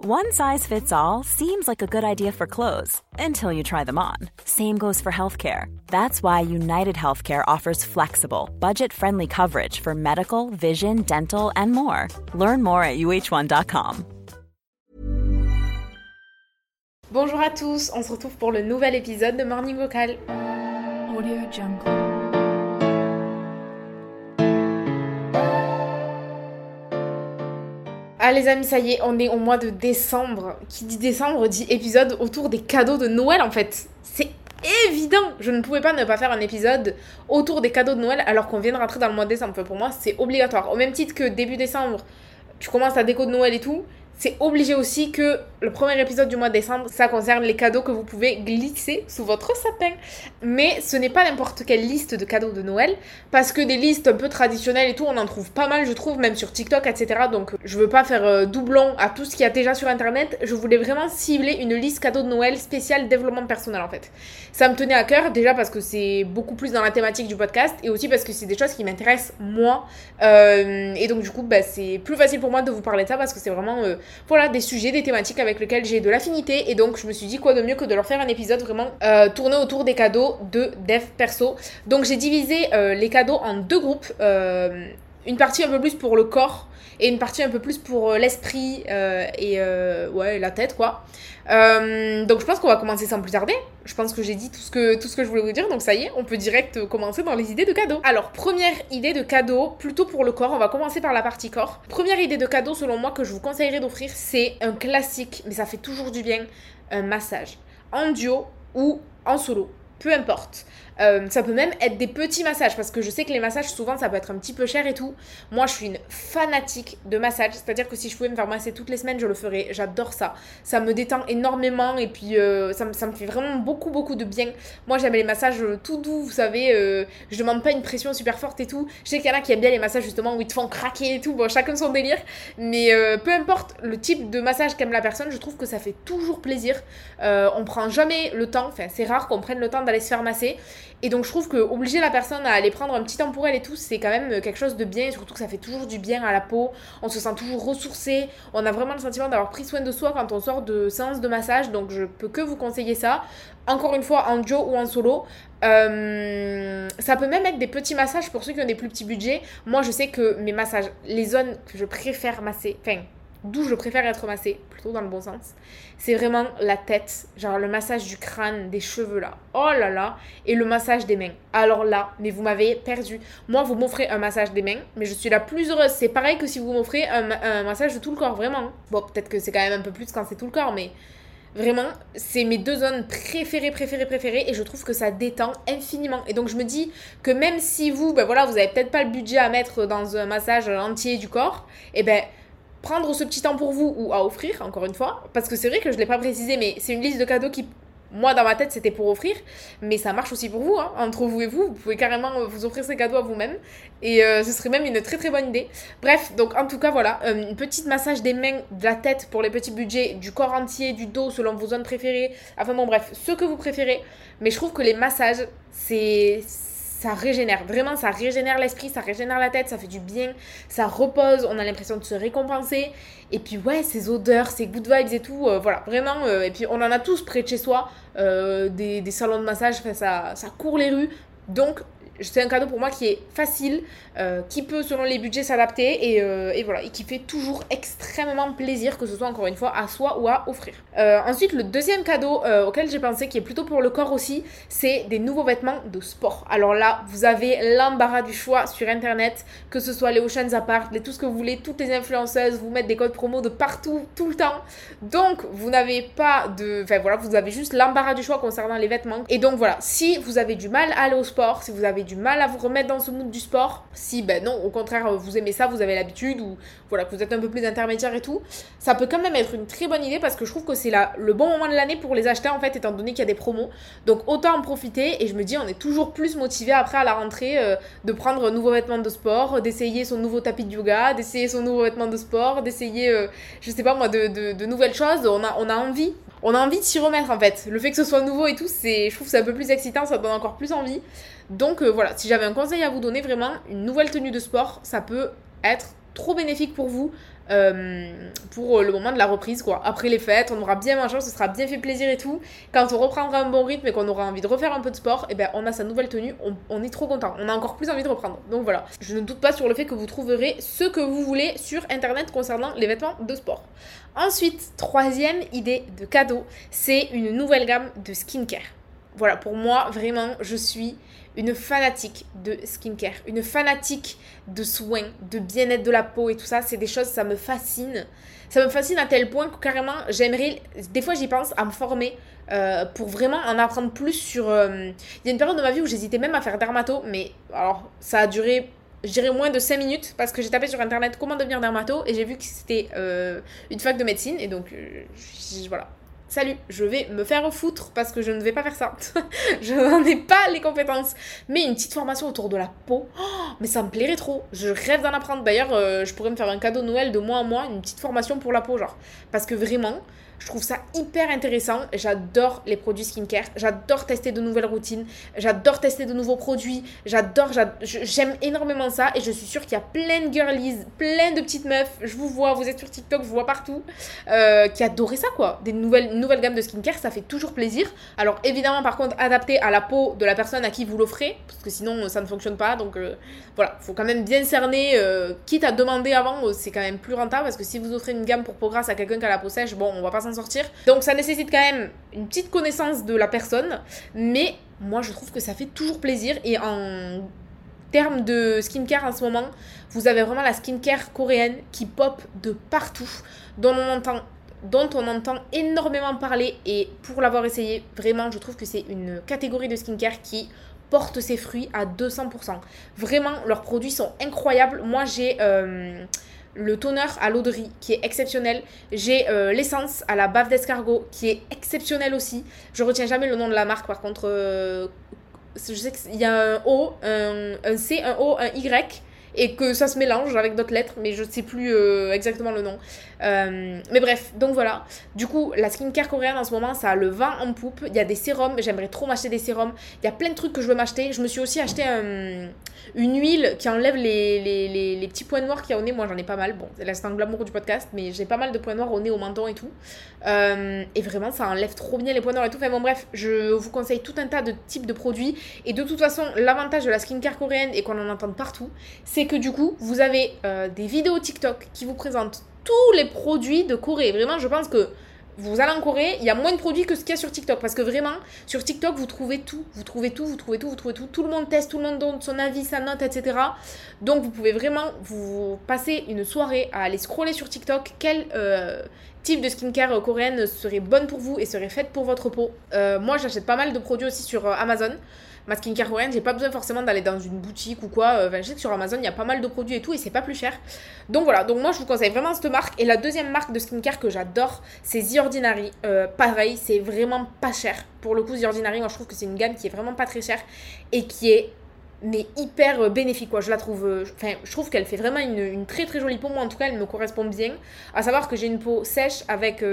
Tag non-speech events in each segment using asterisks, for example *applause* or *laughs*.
One size fits all seems like a good idea for clothes until you try them on. Same goes for healthcare. That's why United Healthcare offers flexible, budget friendly coverage for medical, vision, dental, and more. Learn more at uh1.com. Bonjour à tous, on se retrouve pour le nouvel épisode de Morning Vocal. Audio Jungle. Ah les amis, ça y est, on est au mois de décembre. Qui dit décembre dit épisode autour des cadeaux de Noël en fait. C'est évident. Je ne pouvais pas ne pas faire un épisode autour des cadeaux de Noël alors qu'on vient de rentrer dans le mois de décembre. Pour moi, c'est obligatoire. Au même titre que début décembre, tu commences ta déco de Noël et tout c'est obligé aussi que le premier épisode du mois de décembre, ça concerne les cadeaux que vous pouvez glisser sous votre sapin. Mais ce n'est pas n'importe quelle liste de cadeaux de Noël, parce que des listes un peu traditionnelles et tout, on en trouve pas mal, je trouve, même sur TikTok, etc. Donc je veux pas faire euh, doublon à tout ce qu'il y a déjà sur Internet. Je voulais vraiment cibler une liste cadeaux de Noël spéciale développement personnel en fait. Ça me tenait à cœur, déjà parce que c'est beaucoup plus dans la thématique du podcast, et aussi parce que c'est des choses qui m'intéressent moi. Euh, et donc du coup, bah, c'est plus facile pour moi de vous parler de ça, parce que c'est vraiment... Euh, voilà, des sujets, des thématiques avec lesquelles j'ai de l'affinité. Et donc, je me suis dit quoi de mieux que de leur faire un épisode vraiment euh, tourné autour des cadeaux de dev perso. Donc, j'ai divisé euh, les cadeaux en deux groupes. Euh, une partie un peu plus pour le corps et une partie un peu plus pour l'esprit et ouais, la tête, quoi. Euh, donc je pense qu'on va commencer sans plus tarder. Je pense que j'ai dit tout ce que, tout ce que je voulais vous dire, donc ça y est, on peut direct commencer dans les idées de cadeaux. Alors, première idée de cadeau, plutôt pour le corps, on va commencer par la partie corps. Première idée de cadeau, selon moi, que je vous conseillerais d'offrir, c'est un classique, mais ça fait toujours du bien, un massage. En duo ou en solo peu importe. Euh, ça peut même être des petits massages parce que je sais que les massages souvent ça peut être un petit peu cher et tout. Moi je suis une fanatique de massage, c'est-à-dire que si je pouvais me faire masser toutes les semaines je le ferais, j'adore ça. Ça me détend énormément et puis euh, ça, me, fait vraiment beaucoup beaucoup de bien. Moi j'aime les massages tout doux, vous savez, euh, je demande pas une pression super forte et tout. Je sais qu'il y en a qui aiment bien les massages justement où ils te font craquer et tout, bon chacun son délire. Mais peu importe le type de massage qu'aime la personne, je trouve que ça fait toujours plaisir. on prend jamais le temps, enfin c'est rare qu'on prenne le temps d'aller se faire masser. Et donc je trouve que obliger la personne à aller prendre un petit temps pour elle et tout, c'est quand même quelque chose de bien, et surtout que ça fait toujours du bien à la peau, on se sent toujours ressourcé, on a vraiment le sentiment d'avoir pris soin de soi quand on sort de séance de massage, donc je peux que vous conseiller ça. Encore une fois, en duo ou en solo. Euh, ça peut même être des petits massages pour ceux qui ont des plus petits budgets. Moi, je sais que mes massages, les zones que je préfère masser, enfin, d'où je préfère être massée, plutôt dans le bon sens, c'est vraiment la tête, genre le massage du crâne, des cheveux là, oh là là, et le massage des mains. Alors là, mais vous m'avez perdu. Moi, vous m'offrez un massage des mains, mais je suis la plus heureuse. C'est pareil que si vous m'offrez un, un, massage de tout le corps, vraiment. Bon, peut-être que c'est quand même un peu plus quand c'est tout le corps, mais Vraiment, c'est mes deux zones préférées, préférées, préférées, et je trouve que ça détend infiniment. Et donc je me dis que même si vous, ben voilà, vous avez peut-être pas le budget à mettre dans un massage entier du corps, et eh ben prendre ce petit temps pour vous ou à offrir, encore une fois, parce que c'est vrai que je ne l'ai pas précisé, mais c'est une liste de cadeaux qui, moi, dans ma tête, c'était pour offrir, mais ça marche aussi pour vous, hein, entre vous et vous, vous pouvez carrément euh, vous offrir ces cadeaux à vous-même, et euh, ce serait même une très très bonne idée. Bref, donc en tout cas, voilà, euh, une petite massage des mains, de la tête pour les petits budgets, du corps entier, du dos, selon vos zones préférées, enfin bon, bref, ce que vous préférez, mais je trouve que les massages, c'est ça régénère. Vraiment, ça régénère l'esprit, ça régénère la tête, ça fait du bien, ça repose, on a l'impression de se récompenser. Et puis, ouais, ces odeurs, ces good vibes et tout, euh, voilà, vraiment. Euh, et puis, on en a tous près de chez soi, euh, des, des, salons de massage, ça, ça court les rues. Donc, c'est un cadeau pour moi qui est facile, euh, qui peut selon les budgets s'adapter et, euh, et, voilà, et qui fait toujours extrêmement plaisir, que ce soit encore une fois à soi ou à offrir. Euh, ensuite, le deuxième cadeau auquel j'ai pensé, qui est plutôt pour le corps aussi, c'est des nouveaux vêtements de sport. Alors là, vous avez l'embarras du choix sur internet, que ce soit les Oceans Apart, les tout ce que vous voulez, toutes les influenceuses vous mettent des codes promo de partout, tout le temps. Donc, vous n'avez pas de. Enfin voilà, vous avez juste l'embarras du choix concernant les vêtements. Et donc voilà, si vous avez du mal à aller au sport, si vous avez du mal à vous remettre dans ce mood du sport, si ben non, au contraire, vous aimez ça, vous avez l'habitude, ou voilà, que vous êtes un peu plus intermédiaire et tout, ça peut quand même être une très bonne idée parce que je trouve que c'est le bon moment de l'année pour les acheter en fait, étant donné qu'il y a des promos. Donc autant en profiter et je me dis, on est toujours plus motivé après à la rentrée euh, de prendre un nouveau vêtement de sport, d'essayer son nouveau tapis de yoga, d'essayer son nouveau vêtement de sport, d'essayer, euh, je sais pas moi, de, de, nouvelles choses. On a, on a envie on a envie de s'y remettre en fait. Le fait que ce soit nouveau et tout, je trouve c'est un peu plus excitant, ça donne encore plus envie. Donc euh, voilà, si j'avais un conseil à vous donner, vraiment, une nouvelle tenue de sport, ça peut être trop bénéfique pour vous euh, pour le moment de la reprise quoi. Après les fêtes, on aura bien mangé, on se sera bien fait plaisir et tout. Quand on reprendra un bon rythme et qu'on aura envie de refaire un peu de sport, eh ben on a sa nouvelle tenue, on, est trop content. On a encore plus envie de reprendre. Donc voilà, je ne doute pas sur le fait que vous trouverez ce que vous voulez sur internet concernant les vêtements de sport. Ensuite, troisième idée de cadeau, c'est une nouvelle gamme de skincare. Voilà, pour moi, vraiment, je suis une fanatique de skincare, une fanatique de soins, de bien-être de la peau et tout ça. C'est des choses, ça me fascine. Ça me fascine à tel point que carrément, j'aimerais, des fois j'y pense, à me former euh, pour vraiment en apprendre plus sur... Euh, il y a une période de ma vie où j'hésitais même à faire dermato, mais alors ça a duré je moins de 5 minutes parce que j'ai tapé sur internet comment devenir dermato et j'ai vu que c'était euh, une fac de médecine et donc voilà salut, je vais me faire foutre parce que je ne vais pas faire ça. *laughs* je n'en ai pas les compétences. Mais une petite formation autour de la peau, oh, mais ça me plairait trop. Je rêve d'en apprendre. D'ailleurs, euh, je pourrais me faire un cadeau de Noël de mois en mois, une petite formation pour la peau, genre. Parce que vraiment, je trouve ça hyper intéressant. J'adore les produits skincare. J'adore tester de nouvelles routines. J'adore tester de nouveaux produits. J'adore, j'aime énormément ça. Et je suis sûre qu'il y a plein de girlies, plein de petites meufs. Je vous vois, vous êtes sur TikTok, je vous vois partout. Euh, qui adoraient ça, quoi. Des nouvelles, gammes de skincare, ça fait toujours plaisir. Alors évidemment, par contre, adapté à la peau de la personne à qui vous l'offrez. Parce que sinon, ça ne fonctionne pas. Donc euh, voilà, faut quand même bien cerner. Euh, quitte à demander avant, c'est quand même plus rentable. Parce que si vous offrez une gamme pour peau grasse à quelqu'un qui a la peau sèche, bon, on va pas sortir. Donc ça nécessite quand même une petite connaissance de la personne, mais moi je trouve que ça fait toujours plaisir et en termes de skincare en ce moment, vous avez vraiment la skincare coréenne qui pop de partout, dont on entend énormément parler et pour l'avoir essayé, vraiment je trouve que c'est une catégorie de skincare qui porte ses fruits à 200%. Vraiment, leurs produits sont incroyables. Moi j'ai... Euh, le toner à l'eau de riz qui est exceptionnel. J'ai euh, l'essence à la bave d'escargot qui est exceptionnel aussi. Je retiens jamais le nom de la marque par contre. Euh, je sais qu'il y a un O, un, un, C, un O, un Y et que ça se mélange avec d'autres lettres, mais je ne sais plus euh, exactement le nom. Euh, mais bref, donc voilà. Du coup, la skincare coréenne en ce moment, ça a le vent en poupe. Il y a des sérums, j'aimerais trop m'acheter des sérums. Il y a plein de trucs que je veux m'acheter. Je me suis aussi acheté une huile qui enlève les, les, les, petits points noirs qu'il y a au nez. Moi, j'en ai pas mal. Bon, là, c'est un glamour du podcast, mais j'ai pas mal de points noirs au nez, au menton et tout. Euh, et vraiment, ça enlève trop bien les points noirs et tout. Enfin bon, bref, je vous conseille tout un tas de types de produits. Et de toute façon, l'avantage de la skincare coréenne et qu'on en entend partout, c'est que du coup, vous avez euh, des vidéos TikTok qui vous présentent tous les produits de Corée. Vraiment, je pense que vous allez en Corée, il y a moins de produits que ce qu'il y a sur TikTok. Parce que vraiment, sur TikTok, vous trouvez tout. Vous trouvez tout, vous trouvez tout, vous trouvez tout. Tout le monde teste, tout le monde donne son avis, sa note, etc. Donc, vous pouvez vraiment vous passer une soirée à aller scroller sur TikTok. Quel euh, type de skincare coréenne serait bonne pour vous et serait faite pour votre peau? Euh, moi, j'achète pas mal de produits aussi sur Amazon ma skincare coréenne, j'ai pas besoin forcément d'aller dans une boutique ou quoi. Euh, je sais que sur Amazon, il y a pas mal de produits et tout, et c'est pas plus cher. Donc voilà, donc moi je vous conseille vraiment cette marque. Et la deuxième marque de skincare que j'adore, c'est The Ordinary. Euh, pareil, c'est vraiment pas cher. Pour le coup, The Ordinary, moi je trouve que c'est une gamme qui est vraiment pas très chère et qui est mais hyper euh, bénéfique quoi je la trouve enfin je trouve qu'elle fait vraiment une, très très jolie peau moi en tout cas elle me correspond bien à savoir que j'ai une peau sèche avec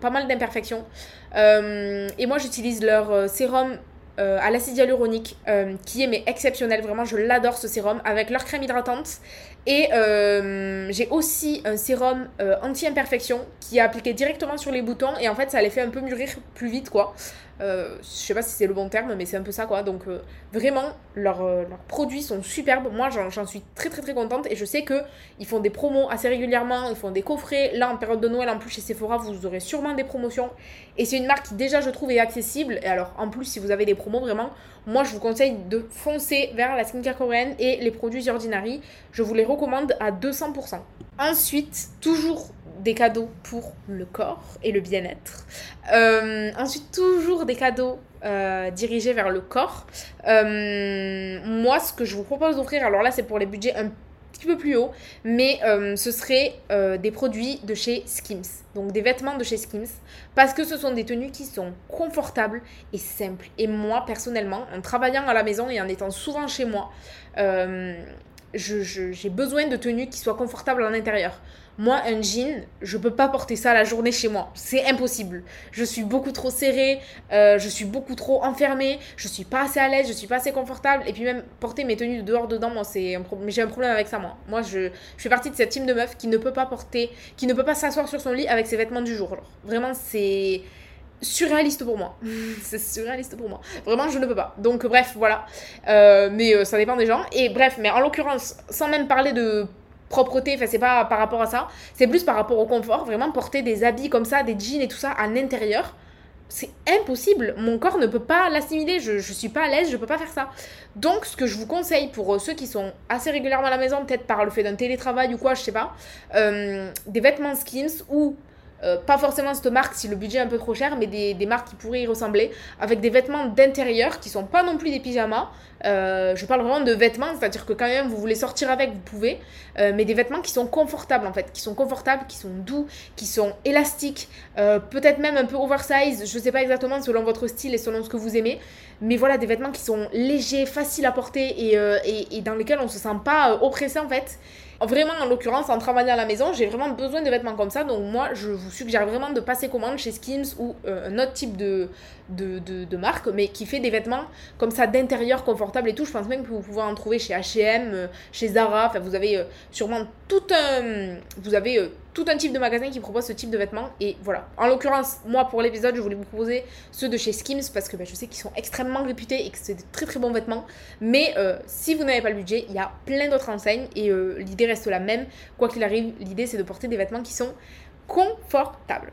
pas mal d'imperfections et moi j'utilise leur sérum euh, à l'acide hyaluronique euh, qui est mais exceptionnel. Vraiment, je l'adore ce sérum avec leur crème hydratante Et euh, j'ai aussi un sérum anti-imperfection qui est appliqué directement sur les boutons et en fait ça les fait un peu mûrir plus vite quoi. Euh, je sais pas si c'est le bon terme, mais c'est un peu ça quoi. Donc euh, vraiment, leurs, euh, leurs produits sont superbes. Moi, j'en, j'en suis très très très contente et je sais que ils font des promos assez régulièrement. Ils font des coffrets. Là, en période de Noël, en plus chez Sephora, vous aurez sûrement des promotions. Et c'est une marque qui déjà, je trouve, est accessible. Et alors, en plus, si vous avez des promos, vraiment, moi, je vous conseille de foncer vers la skincare coréenne et les produits Ordinary. Je vous les recommande à 200%. Ensuite, toujours des cadeaux pour le corps et le bien-être. Euh, ensuite, toujours des cadeaux euh, dirigés vers le corps. Euh, moi, ce que je vous propose d'offrir, alors là, c'est pour les budgets un petit peu plus hauts, mais ce serait des produits de chez Skims. Donc des vêtements de chez Skims. Parce que ce sont des tenues qui sont confortables et simples. Et moi, personnellement, en travaillant à la maison et en étant souvent chez moi, j'ai besoin de tenues qui soient confortables en intérieur. Moi, un jean, je peux pas porter ça la journée chez moi. C'est impossible. Je suis beaucoup trop serrée, euh, je suis beaucoup trop enfermée, je suis pas assez à l'aise, je suis pas assez confortable. Et puis même porter mes tenues de dehors dedans, moi, c'est un problème. J'ai un problème avec ça, moi. Moi, je, je fais partie de cette team de meufs qui ne peut pas porter, qui ne peut pas s'asseoir sur son lit avec ses vêtements du jour. Vraiment, c'est surréaliste pour moi. *laughs* c'est surréaliste pour moi. Vraiment, je ne peux pas. Donc, bref, voilà. Euh, mais euh, ça dépend des gens. Et bref, mais en l'occurrence, sans même parler de propreté, enfin, c'est pas par rapport à ça, c'est plus par rapport au confort. Vraiment, porter des habits comme ça, des jeans et tout ça en intérieur, c'est impossible. Mon corps ne peut pas l'assimiler. Je, je suis pas à l'aise, je peux pas faire ça. Donc, ce que je vous conseille pour euh, ceux qui sont assez régulièrement à la maison, peut-être par le fait d'un télétravail ou quoi, je sais pas, euh, des vêtements Skims ou euh, pas forcément cette marque si le budget est un peu trop cher, mais des, des marques qui pourraient y ressembler, avec des vêtements d'intérieur qui sont pas non plus des pyjamas. Euh, je parle vraiment de vêtements, c'est-à-dire que quand même vous voulez sortir avec, vous pouvez, euh, mais des vêtements qui sont confortables en fait, qui sont confortables, qui sont doux, qui sont élastiques, peut-être même un peu oversize, je sais pas exactement selon votre style et selon ce que vous aimez, mais voilà des vêtements qui sont légers, faciles à porter et, et, et dans lesquels on se sent pas oppressé en fait. Vraiment, en l'occurrence, en travaillant à la maison, j'ai vraiment besoin de vêtements comme ça. Donc, moi, je vous suggère vraiment de passer commande chez Skims ou euh, un autre type de, de, de, de marque, mais qui fait des vêtements comme ça d'intérieur confortable et tout. Je pense même que vous pouvez en trouver chez HM, chez Zara. Enfin, vous avez euh, sûrement tout un. Vous avez. Tout un type de magasin qui propose ce type de vêtements et voilà. En l'occurrence, moi pour l'épisode, je voulais vous proposer ceux de chez Skims parce que bah, je sais qu'ils sont extrêmement réputés et que c'est des très très bons vêtements. Mais euh, si vous n'avez pas le budget, il y a plein d'autres enseignes et euh, l'idée reste la même. Quoi qu'il arrive, l'idée c'est de porter des vêtements qui sont confortables.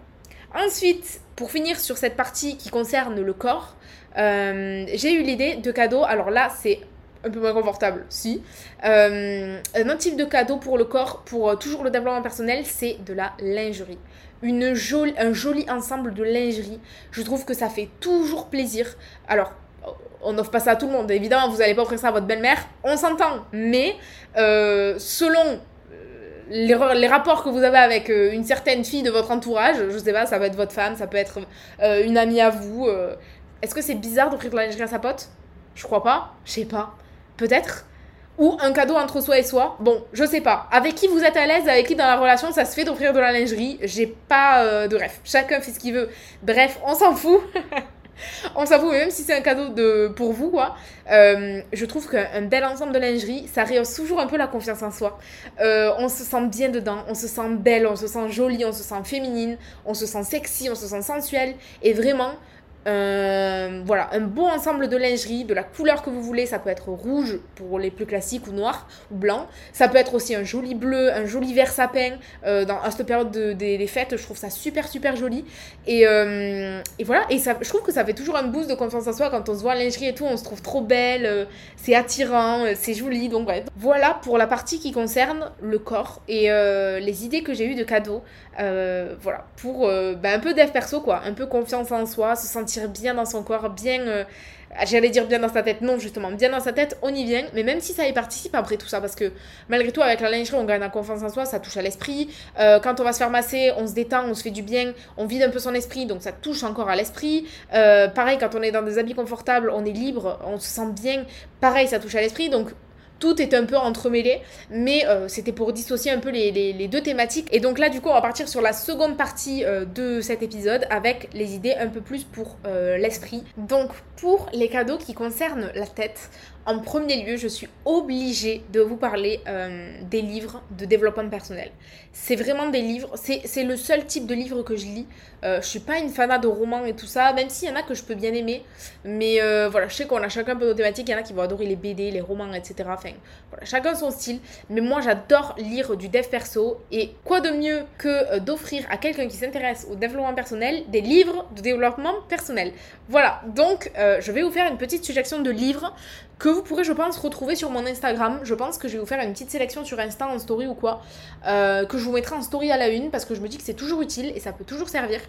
Ensuite, pour finir sur cette partie qui concerne le corps, euh, j'ai eu l'idée de cadeaux. Alors là, c'est un peu moins confortable, si. Euh, un autre type de cadeau pour le corps, pour euh, toujours le développement personnel, c'est de la lingerie. Une jolie, un joli ensemble de lingerie. Je trouve que ça fait toujours plaisir. Alors, on n'offre pas ça à tout le monde. Évidemment, vous n'allez pas offrir ça à votre belle-mère. On s'entend. Mais euh, selon les, ra- les rapports que vous avez avec une certaine fille de votre entourage, je sais pas, ça peut être votre femme, ça peut être une amie à vous. Est-ce que c'est bizarre d'offrir de la lingerie à sa pote? Je crois pas. Je sais pas. Peut-être. Ou un cadeau entre soi et soi. Bon, je sais pas. Avec qui vous êtes à l'aise, avec qui dans la relation ça se fait d'offrir de la lingerie? J'ai pas euh, de rêve. Chacun fait ce qu'il veut. Bref, on s'en fout. *laughs* on s'en fout, même si c'est un cadeau de, pour vous, quoi. euh, je trouve qu'un un bel ensemble de lingerie, ça rehausse toujours un peu la confiance en soi. Euh, on se sent bien dedans, on se sent belle, on se sent jolie, on se sent féminine, on se sent sexy, on se sent sensuelle. Et vraiment, euh, voilà, un beau ensemble de lingerie, de la couleur que vous voulez. Ça peut être rouge pour les plus classiques ou noir ou blanc. Ça peut être aussi un joli bleu, un joli vert sapin. Euh, dans, à cette période de- des, fêtes, je trouve ça super super joli. Et, euh, voilà, et je trouve que ça fait toujours un boost de confiance en soi quand on se voit en lingerie et tout. On se trouve trop belle, c'est attirant, c'est joli. Donc voilà pour la partie qui concerne le corps et les idées que j'ai eues de cadeaux. Voilà, pour bah, un peu dev perso quoi, un peu confiance en soi, se sentir bien dans son corps, bien, euh, j'allais dire bien dans sa tête, non justement, bien dans sa tête, on y vient, mais même si ça y participe après tout ça, parce que malgré tout avec la lingerie on gagne en confiance en soi, ça touche à l'esprit, Euh, quand on va se faire masser, on se détend, on se fait du bien, on vide un peu son esprit, donc ça touche encore à l'esprit, Euh, pareil quand on est dans des habits confortables, on est libre, on se sent bien, pareil ça touche à l'esprit, donc tout est un peu entremêlé, mais euh, c'était pour dissocier un peu les, deux thématiques. Et donc là, du coup, on va partir sur la seconde partie euh, de cet épisode avec les idées un peu plus pour euh, l'esprit. Donc, pour les cadeaux qui concernent la tête, En premier lieu, je suis obligée de vous parler euh, des livres de développement personnel. C'est vraiment des livres, c'est le seul type de livre que je lis. Euh, je suis pas une fanat de romans et tout ça, même s'il y en a que je peux bien aimer. Mais euh, voilà, je sais qu'on a chacun un peu nos thématiques. Il y en a qui vont adorer les BD, les romans, etc. Chacun son style. Mais moi, j'adore lire du dev perso. Et quoi de mieux que euh, d'offrir à quelqu'un qui s'intéresse au développement personnel des livres de développement personnel. Voilà, donc je vais vous faire une petite suggestion de livres que vous pourrez, je pense, retrouver sur mon Instagram. Je pense que je vais vous faire une petite sélection sur Insta en story ou quoi, euh, que je vous mettrai en story à la une parce que je me dis que c'est toujours utile et ça peut toujours servir.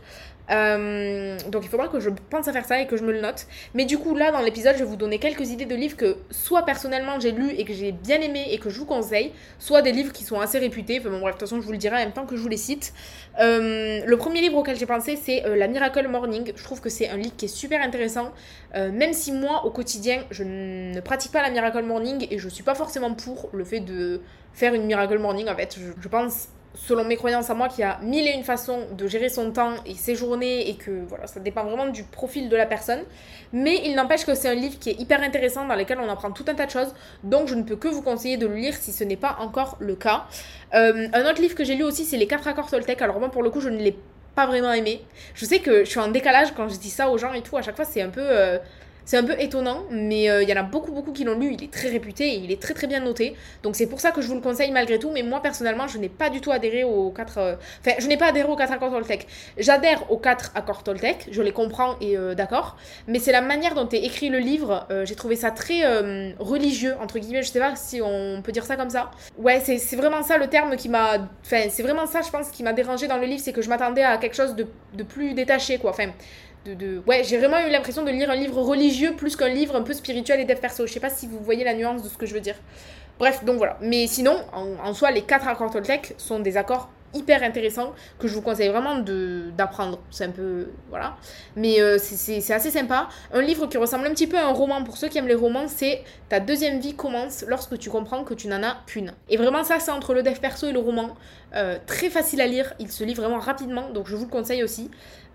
Euh, donc il faudra que je pense à faire ça et que je me le note. Mais du coup, là, dans l'épisode, je vais vous donner quelques idées de livres que soit personnellement j'ai lu et que j'ai bien aimé et que je vous conseille, soit des livres qui sont assez réputés. Enfin bon, bref, de toute façon, je vous le dirai en même temps que je vous les cite. Euh, le premier livre auquel j'ai pensé, c'est La Miracle Morning. Je trouve que c'est un livre qui est super intéressant, même si moi, au quotidien, je ne ne pratique pas la Miracle Morning et je suis pas forcément pour le fait de faire une Miracle Morning en fait. Je, pense selon mes croyances à moi, qu'il y a mille et une façons de gérer son temps et ses journées et que voilà, ça dépend vraiment du profil de la personne. Mais il n'empêche que c'est un livre qui est hyper intéressant dans lequel on apprend tout un tas de choses. Donc je ne peux que vous conseiller de le lire si ce n'est pas encore le cas. Euh, un autre livre que j'ai lu aussi, c'est Les 4 accords Toltec. Alors moi, pour le coup, je ne l'ai pas vraiment aimé. Je sais que je suis en décalage quand je dis ça aux gens et tout. À chaque fois, c'est un peu. Euh, c'est un peu étonnant, mais euh, il y en a beaucoup, beaucoup qui l'ont lu. Il est très réputé et il est très, très bien noté. Donc c'est pour ça que je vous le conseille malgré tout. Mais moi, personnellement, je n'ai pas du tout adhéré aux 4. Euh, enfin, je n'ai pas adhéré aux 4 accords Toltec. J'adhère aux 4 accords Toltec, je les comprends et euh, d'accord. Mais c'est la manière dont est écrit le livre. J'ai trouvé ça très religieux, entre guillemets. Je sais pas si on peut dire ça comme ça. Ouais, c'est vraiment ça le terme qui m'a. Enfin, c'est vraiment ça, je pense, qui m'a dérangé dans le livre. C'est que je m'attendais à quelque chose de, de plus détaché, quoi. Enfin Ouais, j'ai vraiment eu l'impression de lire un livre religieux plus qu'un livre un peu spirituel et dev perso. Je sais pas si vous voyez la nuance de ce que je veux dire. Bref, donc voilà. Mais sinon, en, soi, les quatre accords Toltec sont des accords hyper intéressants que je vous conseille vraiment d'apprendre. C'est un peu. Voilà. Mais euh, c'est assez sympa. Un livre qui ressemble un petit peu à un roman pour ceux qui aiment les romans, c'est Ta deuxième vie commence lorsque tu comprends que tu n'en as qu'une. Et vraiment, ça, c'est entre le dev perso et le roman. Euh, très facile à lire. Il se lit vraiment rapidement, donc je vous le conseille aussi.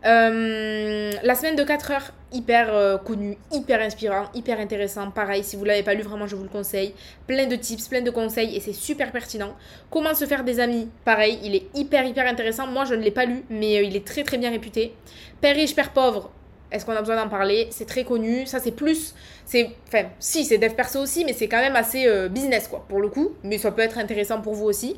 Euh, la semaine de 4 heures, hyper euh, connu, hyper inspirant, hyper intéressant. Pareil, si vous l'avez pas lu, vraiment, je vous le conseille. Plein de tips, plein de conseils et c'est super pertinent. Comment se faire des amis, pareil, il est hyper, hyper intéressant. Moi, je ne l'ai pas lu, mais euh, il est très, très bien réputé. Père riche, père pauvre, est-ce qu'on a besoin d'en parler? C'est très connu. Ça, c'est plus. c'est Enfin, si, c'est dev perso aussi, mais c'est quand même assez business, quoi, pour le coup. Mais ça peut être intéressant pour vous aussi.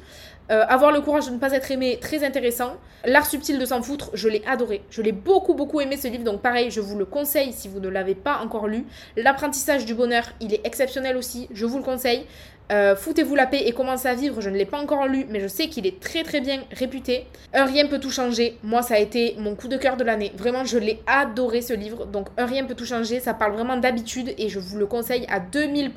Euh, avoir le courage de ne pas être aimé, très intéressant. L'art subtil de s'en foutre, je l'ai adoré. Je l'ai beaucoup, beaucoup aimé ce livre. Donc pareil, je vous le conseille si vous ne l'avez pas encore lu. L'apprentissage du bonheur, il est exceptionnel aussi. Je vous le conseille. Euh, Foutez-vous la paix et commencez à vivre, je ne l'ai pas encore lu, mais je sais qu'il est très très bien réputé. Un rien peut tout changer, moi ça a été mon coup de cœur de l'année. Vraiment, je l'ai adoré ce livre. Donc Un rien peut tout changer, ça parle vraiment d'habitude et je vous le conseille à 2000%.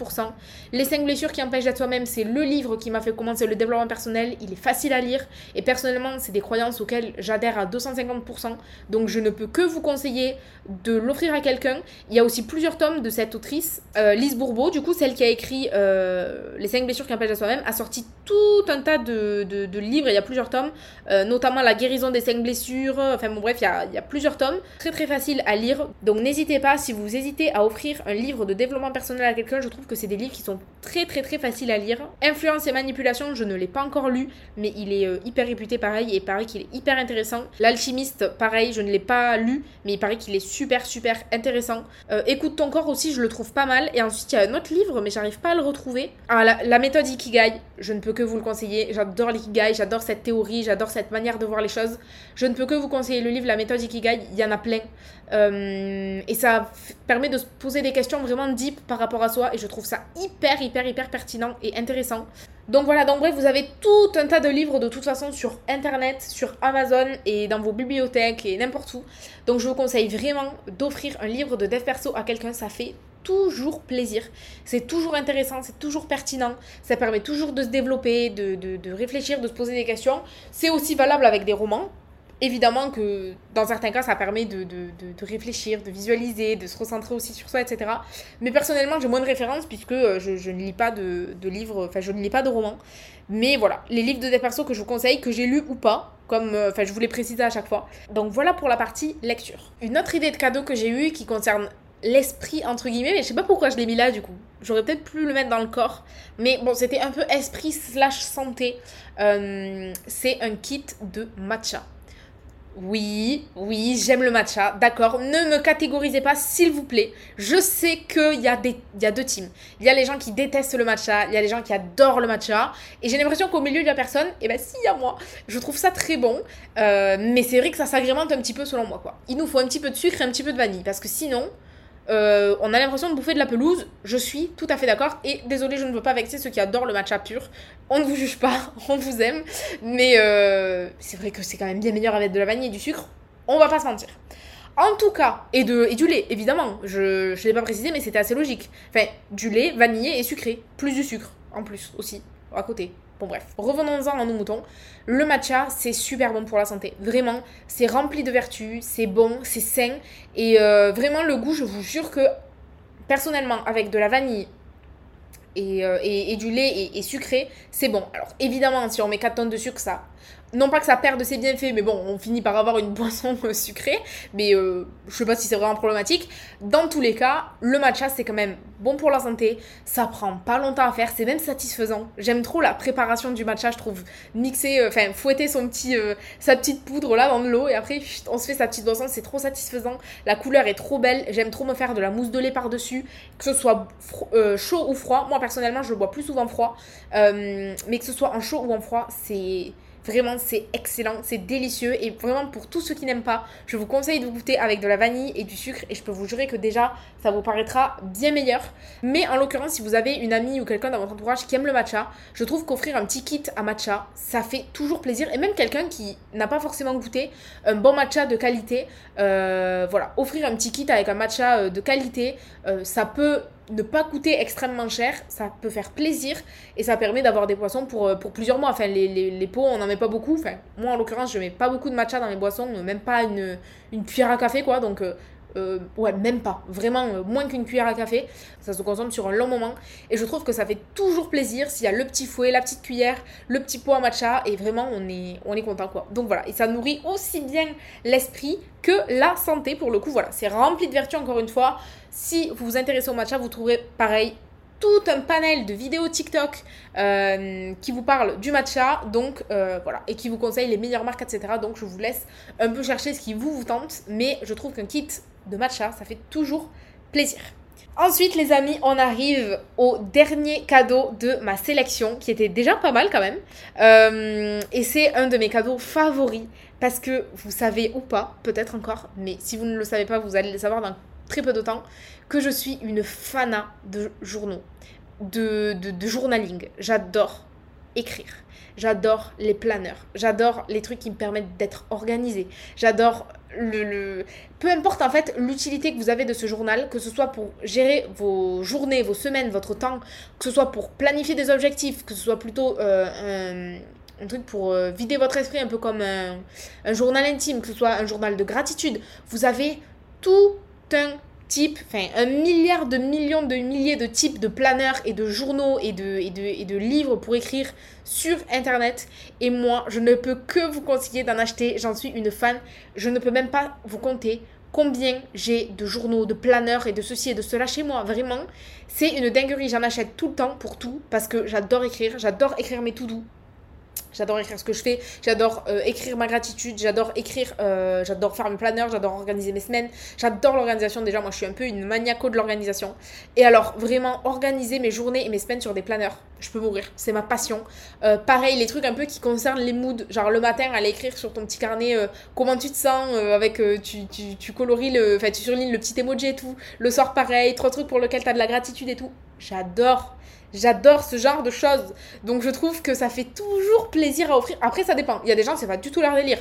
Les 5 blessures qui empêchent d'être soi-même, c'est le livre qui m'a fait commencer le développement personnel. Il est facile à lire et personnellement, c'est des croyances auxquelles j'adhère à 250%. Donc je ne peux que vous conseiller de l'offrir à quelqu'un. Il y a aussi plusieurs tomes de cette autrice, euh, Lise Bourbeau, du coup celle qui a écrit... Euh, les 5 blessures qui empêchent à soi-même, a sorti tout un tas de, de, livres, il y a plusieurs tomes, euh, notamment La guérison des 5 blessures, enfin bon bref, il y, a, il y a, plusieurs tomes, très très facile à lire, donc n'hésitez pas, si vous hésitez à offrir un livre de développement personnel à quelqu'un, je trouve que c'est des livres qui sont très très très faciles à lire. Influence et manipulation, je ne l'ai pas encore lu, mais il est euh, hyper réputé pareil, et pareil qu'il est hyper intéressant. L'alchimiste, pareil, je ne l'ai pas lu, mais il paraît qu'il est super super intéressant. Euh, Écoute ton corps aussi, je le trouve pas mal, et ensuite il y a un autre livre, mais j'arrive pas à le retrouver. La, méthode Ikigai, je ne peux que vous le conseiller. J'adore l'Ikigai, j'adore cette théorie, j'adore cette manière de voir les choses. Je ne peux que vous conseiller le livre La méthode Ikigai, il y en a plein. Euh, et ça permet de se poser des questions vraiment deep par rapport à soi. Et je trouve ça hyper, hyper, hyper pertinent et intéressant. Donc voilà, donc bref, vous avez tout un tas de livres de toute façon sur internet, sur Amazon et dans vos bibliothèques et n'importe où. Donc je vous conseille vraiment d'offrir un livre de dev perso à quelqu'un, ça fait toujours plaisir. C'est toujours intéressant, c'est toujours pertinent. Ça permet toujours de se développer, de, de, réfléchir, de se poser des questions. C'est aussi valable avec des romans. Évidemment que dans certains cas, ça permet de, de, réfléchir, de visualiser, de se recentrer aussi sur soi, etc. Mais personnellement, j'ai moins de références puisque euh, je, je, ne lis pas de, livres, enfin, je ne lis pas de romans. Mais voilà, les livres de des persos que je vous conseille, que j'ai lus ou pas, comme euh, enfin, je vous les précise à chaque fois. Donc voilà pour la partie lecture. Une autre idée de cadeau que j'ai eue qui concerne l'esprit entre guillemets, mais je sais pas pourquoi je l'ai mis là du coup. J'aurais peut-être pu le mettre dans le corps, mais bon, c'était un peu esprit slash santé. Euh, c'est un kit de matcha. Oui, oui, j'aime le matcha, d'accord. Ne me catégorisez pas, s'il vous plaît. Je sais qu'il y, a des, y a deux teams. Il y a les gens qui détestent le matcha, il y a les gens qui adorent le matcha. Et j'ai l'impression qu'au milieu, il y a personne. Et ben, si, il y a moi. Je trouve ça très bon. Euh, mais c'est vrai que ça s'agrémente un petit peu selon moi, quoi. Il nous faut un petit peu de sucre et un petit peu de vanille. Parce que sinon, euh, on a l'impression de bouffer de la pelouse. Je suis tout à fait d'accord. Et désolé, je ne veux pas vexer ceux qui adorent le matcha pur. On ne vous juge pas, *laughs* on vous aime. Mais euh, c'est vrai que c'est quand même bien meilleur avec de la vanille et du sucre. On va pas se mentir. En tout cas, et, de, et du lait, évidemment. Je ne l'ai pas précisé, mais c'était assez logique. Enfin, du lait vanillé et sucré. Plus du sucre, en plus, aussi, à côté. Bon bref, revenons-en à nos moutons. Le matcha, c'est super bon pour la santé. Vraiment, c'est rempli de vertus, c'est bon, c'est sain. Et euh, vraiment, le goût, je vous jure que personnellement, avec de la vanille et, euh, et, du lait et, sucré, c'est bon. Alors évidemment, si on met 4 tonnes de sucre, ça non pas que ça perde ses bienfaits, mais bon, on finit par avoir une *laughs* boisson sucrée, mais euh, je sais pas si c'est vraiment problématique. Dans tous les cas, le matcha c'est quand même bon pour la santé, ça prend pas longtemps à faire, c'est même satisfaisant. J'aime trop la préparation du matcha, je trouve. Mixer, euh, enfin fouetter son petit, euh, sa petite poudre là dans de l'eau et après on se fait sa petite boisson, c'est trop satisfaisant. La couleur est trop belle, j'aime trop me faire de la mousse de lait par-dessus, que ce soit chaud ou froid. Moi personnellement je bois plus souvent froid, mais que ce soit en chaud ou en froid, c'est Vraiment, c'est excellent, c'est délicieux. Et vraiment, pour tous ceux qui n'aiment pas, je vous conseille de goûter avec de la vanille et du sucre. Et je peux vous jurer que déjà, ça vous paraîtra bien meilleur. Mais en l'occurrence, si vous avez une amie ou quelqu'un dans votre entourage qui aime le matcha, je trouve qu'offrir un petit kit à matcha, ça fait toujours plaisir. Et même quelqu'un qui n'a pas forcément goûté un bon matcha de qualité, euh, voilà, offrir un petit kit avec un matcha euh, de qualité, euh, ça peut ne pas coûter extrêmement cher, ça peut faire plaisir et ça permet d'avoir des boissons pour, euh, pour plusieurs mois. Enfin, les, les, pots, on n'en met pas beaucoup. Enfin, moi, en l'occurrence, je mets pas beaucoup de matcha dans mes boissons, même pas une, une cuillère à café, quoi. Donc, euh, euh, ouais, même pas. Vraiment, moins qu'une cuillère à café. Ça se consomme sur un long moment. Et je trouve que ça fait toujours plaisir s'il y a le petit fouet, la petite cuillère, le petit pot à matcha. Et vraiment, on est, on est content, quoi. Donc voilà. Et ça nourrit aussi bien l'esprit que la santé, pour le coup. Voilà. C'est rempli de vertus, encore une fois. Si vous vous intéressez au matcha, vous trouverez pareil tout un panel de vidéos TikTok euh, qui vous parlent du matcha, donc voilà, et qui vous conseille les meilleures marques, etc. Donc je vous laisse un peu chercher ce qui vous vous tente, mais je trouve qu'un kit de matcha, ça fait toujours plaisir. Ensuite, les amis, on arrive au dernier cadeau de ma sélection, qui était déjà pas mal quand même. Euh, et c'est un de mes cadeaux favoris, parce que vous savez ou pas, peut-être encore, mais si vous ne le savez pas, vous allez le savoir dans très peu de temps, que je suis une fana de journaux, de, de, journaling. J'adore écrire. J'adore les planeurs. J'adore les trucs qui me permettent d'être organisée. J'adore le, Peu importe en fait l'utilité que vous avez de ce journal, que ce soit pour gérer vos journées, vos semaines, votre temps, que ce soit pour planifier des objectifs, que ce soit plutôt euh, un, truc pour euh, vider votre esprit, un peu comme un journal intime, que ce soit un journal de gratitude. Vous avez tout un type, enfin un milliard de millions de milliers de types de planeurs et de journaux et de, et de, et de livres pour écrire sur internet. Et moi, je ne peux que vous conseiller d'en acheter. J'en suis une fan. Je ne peux même pas vous compter combien j'ai de journaux, de planeurs et de ceci et de cela chez moi. Vraiment, c'est une dinguerie. J'en achète tout le temps pour tout parce que j'adore écrire. J'adore écrire mes tout doux. J'adore écrire ce que je fais, j'adore euh, écrire ma gratitude, j'adore écrire, euh, j'adore faire mes planeurs, j'adore organiser mes semaines, j'adore l'organisation. Déjà, moi je suis un peu une maniaco de l'organisation. Et alors, vraiment, organiser mes journées et mes semaines sur des planeurs, je peux mourir, c'est ma passion. Euh, pareil, les trucs un peu qui concernent les moods, genre le matin, aller écrire sur ton petit carnet comment tu te sens, avec tu, tu, tu, coloris enfin tu surlignes le petit emoji et tout. Le soir, pareil, trois trucs pour lesquels tu as de la gratitude et tout. J'adore. J'adore ce genre de choses. Donc je trouve que ça fait toujours plaisir à offrir. Après, ça dépend. Il y a des gens, c'est pas du tout leur délire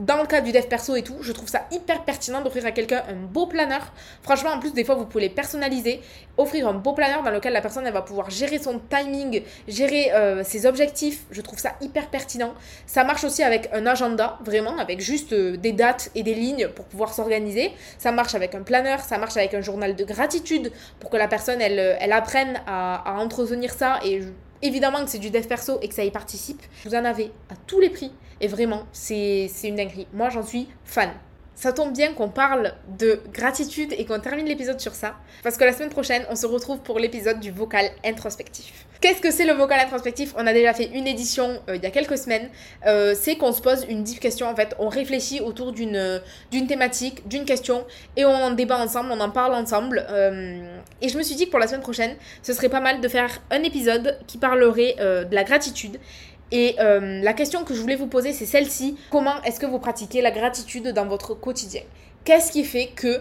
dans le cadre du dev perso et tout, je trouve ça hyper pertinent d'offrir à quelqu'un un beau planeur. Franchement, en plus, des fois, vous pouvez les personnaliser, offrir un beau planeur dans lequel la personne elle va pouvoir gérer son timing, gérer euh, ses objectifs. Je trouve ça hyper pertinent. Ça marche aussi avec un agenda, vraiment, avec juste euh, des dates et des lignes pour pouvoir s'organiser. Ça marche avec un planeur, ça marche avec un journal de gratitude pour que la personne elle, euh, apprenne à, à entretenir ça et évidemment que c'est du dev perso et que ça y participe. Vous en avez à tous les prix. Et vraiment, c'est une dinguerie. Moi, j'en suis fan. ça tombe bien qu'on parle de gratitude et qu'on termine l'épisode sur ça, parce que la semaine prochaine, on se retrouve pour l'épisode du vocal introspectif. Qu'est-ce que c'est le vocal introspectif? On a déjà fait une édition euh, il y a quelques semaines. Euh, c'est qu'on se pose une deep question, en fait, on réfléchit autour d'une euh, d'une thématique, d'une question, et on en débat ensemble, on en parle ensemble. et je me suis dit que pour la semaine prochaine, ce serait pas mal de faire un épisode qui parlerait de la gratitude et euh, la question que je voulais vous poser, c'est celle-ci. Comment est-ce que vous pratiquez la gratitude dans votre quotidien? Qu'est-ce qui fait que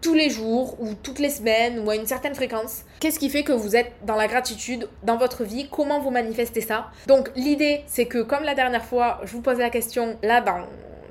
tous les jours ou toutes les semaines ou à une certaine fréquence, qu'est-ce qui fait que vous êtes dans la gratitude dans votre vie? Comment vous manifestez ça? Donc l'idée, c'est que comme la dernière fois, je vous pose la question là dans,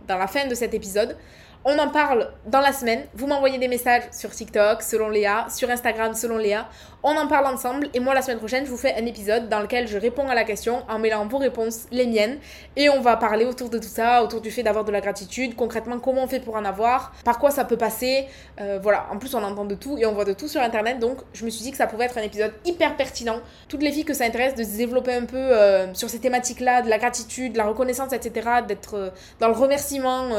dans la fin de cet épisode, on en parle dans la semaine. Vous m'envoyez des messages sur TikTok, selon Léa, sur Instagram, selon Léa. On en parle ensemble et moi la semaine prochaine je vous fais un épisode dans lequel je réponds à la question en mêlant vos réponses, les miennes et on va parler autour de tout ça, autour du fait d'avoir de la gratitude, concrètement comment on fait pour en avoir, par quoi ça peut passer, euh, voilà. En plus on entend de tout et on voit de tout sur internet donc je me suis dit que ça pouvait être un épisode hyper pertinent. Toutes les filles que ça intéresse de se développer un peu euh, sur ces thématiques là, de la gratitude, de la reconnaissance etc, d'être euh, dans le remerciement,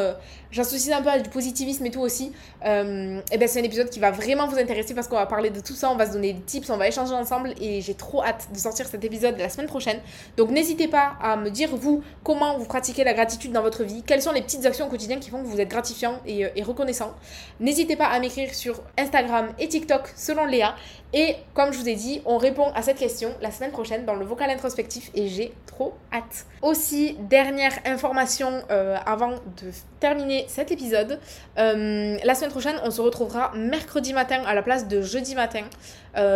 j'associe un peu à du positivisme et tout aussi, et ben c'est un épisode qui va vraiment vous intéresser parce qu'on va parler de tout ça, on va se donner tips, on va échanger ensemble et j'ai trop hâte de sortir cet épisode la semaine prochaine. Donc n'hésitez pas à me dire vous comment vous pratiquez la gratitude dans votre vie, quelles sont les petites actions quotidiennes qui font que vous êtes gratifiant et, euh, reconnaissant. N'hésitez pas à m'écrire sur Instagram et TikTok selon Léa et comme je vous ai dit, on répond à cette question la semaine prochaine dans le vocal introspectif et j'ai trop hâte. Aussi, dernière information euh, avant de terminer cet épisode. Euh, la semaine prochaine, on se retrouvera mercredi matin à la place de jeudi matin.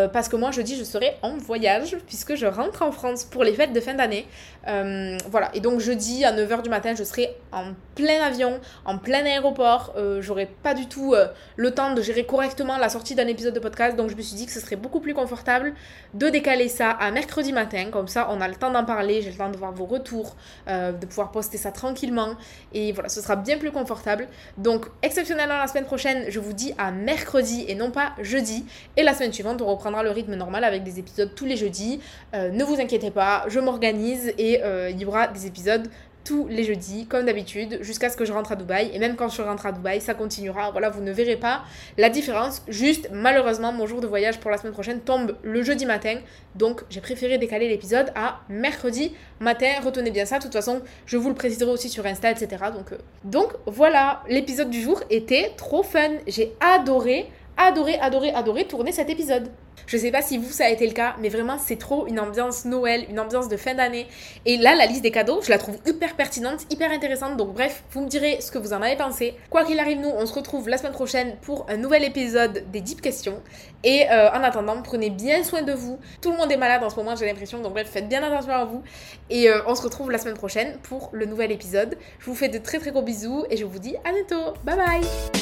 Parce que moi, jeudi, je serai en voyage puisque je rentre en France pour les fêtes de fin d'année. voilà, et donc jeudi à 9h du matin, je serai en plein avion, en plein aéroport. J'aurai pas du tout le temps de gérer correctement la sortie d'un épisode de podcast. Donc je me suis dit que ce serait beaucoup plus confortable de décaler ça à mercredi matin. Comme ça, on a le temps d'en parler, j'ai le temps de voir vos retours, euh, de pouvoir poster ça tranquillement. Et voilà, ce sera bien plus confortable. Donc, exceptionnellement, la semaine prochaine, je vous dis à mercredi et non pas jeudi. Et la semaine suivante, on le rythme normal avec des épisodes tous les jeudis. Euh, ne vous inquiétez pas, je m'organise et euh, il y aura des épisodes tous les jeudis, comme d'habitude, jusqu'à ce que je rentre à Dubaï. Et même quand je rentre à Dubaï, ça continuera. Voilà, vous ne verrez pas la différence. Juste, malheureusement, mon jour de voyage pour la semaine prochaine tombe le jeudi matin. Donc, j'ai préféré décaler l'épisode à mercredi matin. Retenez bien ça. De toute façon, je vous le préciserai aussi sur Insta, etc. Euh, donc voilà, l'épisode du jour était trop fun. J'ai adoré adoré, adoré, adoré tourner cet épisode. Je sais pas si vous ça a été le cas, mais vraiment c'est trop une ambiance Noël, une ambiance de fin d'année. Et là, la liste des cadeaux, je la trouve hyper pertinente, hyper intéressante. Donc bref, vous me direz ce que vous en avez pensé. Quoi qu'il arrive, nous, on se retrouve la semaine prochaine pour un nouvel épisode des Deep Questions. Et euh, en attendant, prenez bien soin de vous. Tout le monde est malade en ce moment, j'ai l'impression. Donc bref, faites bien attention à vous. Et euh, on se retrouve la semaine prochaine pour le nouvel épisode. Je vous fais de très très gros bisous et je vous dis à bientôt. Bye bye